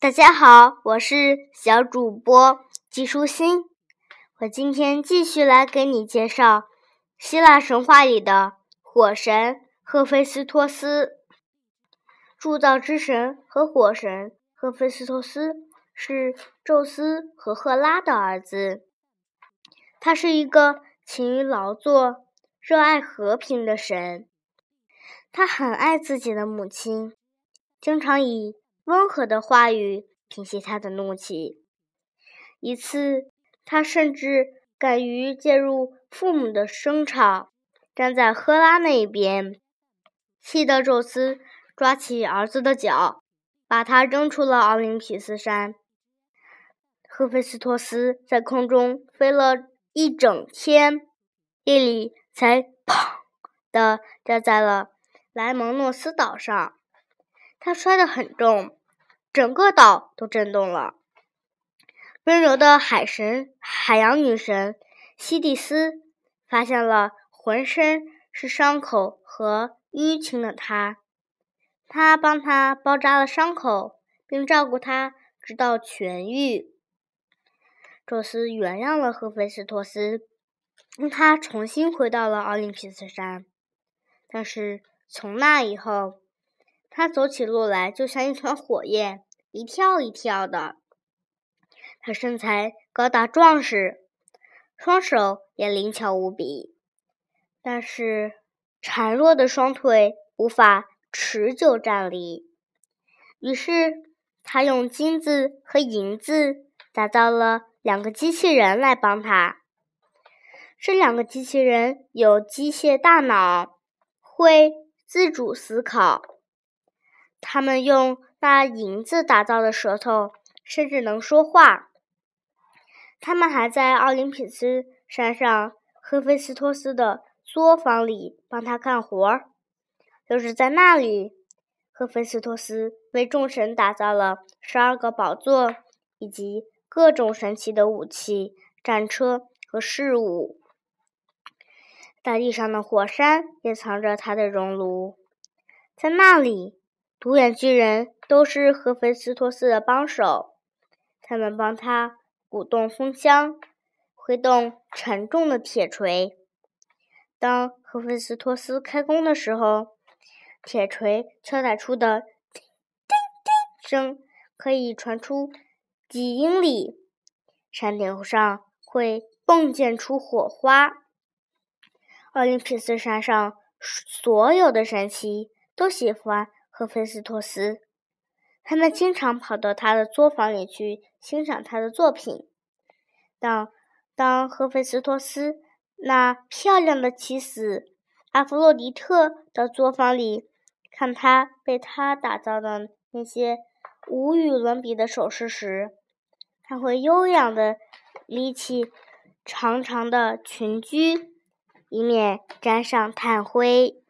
大家好，我是小主播季舒心。我今天继续来给你介绍希腊神话里的火神赫菲斯托斯。铸造之神和火神赫菲斯托斯是宙斯和赫拉的儿子。他是一个勤于劳作、热爱和平的神。他很爱自己的母亲，经常以温和的话语平息他的怒气。一次，他甚至敢于介入父母的争吵，站在赫拉那一边，气得宙斯抓起儿子的脚，把他扔出了奥林匹斯山。赫菲斯托斯在空中飞了一整天，夜里才砰的掉在了莱蒙诺斯岛上。他摔得很重，整个岛都震动了。温柔的海神、海洋女神西蒂斯发现了浑身是伤口和淤青的他，他帮他包扎了伤口，并照顾他直到痊愈。宙斯原谅了赫菲斯托斯，让他重新回到了奥林匹斯山。但是从那以后，他走起路来就像一团火焰，一跳一跳的。他身材高大壮实，双手也灵巧无比，但是孱弱的双腿无法持久站立。于是，他用金子和银子打造了两个机器人来帮他。这两个机器人有机械大脑，会自主思考。他们用那银子打造的舌头，甚至能说话。他们还在奥林匹斯山上赫菲斯托斯的作坊里帮他干活儿。就是在那里，赫菲斯托斯为众神打造了十二个宝座，以及各种神奇的武器、战车和饰物。大地上的火山也藏着他的熔炉，在那里，独眼巨人都是赫菲斯托斯的帮手，他们帮他。鼓动风箱，挥动沉重的铁锤。当赫菲斯托斯开工的时候，铁锤敲打出的“叮叮叮”声可以传出几英里，山顶上会迸溅出火花。奥林匹斯山上所有的神奇都喜欢赫菲斯托斯。他们经常跑到他的作坊里去欣赏他的作品。当当赫菲斯托斯那漂亮的妻子阿弗洛狄特的作坊里看他被他打造的那些无与伦比的首饰时，他会优雅的立起长长的裙裾，以免沾上炭灰。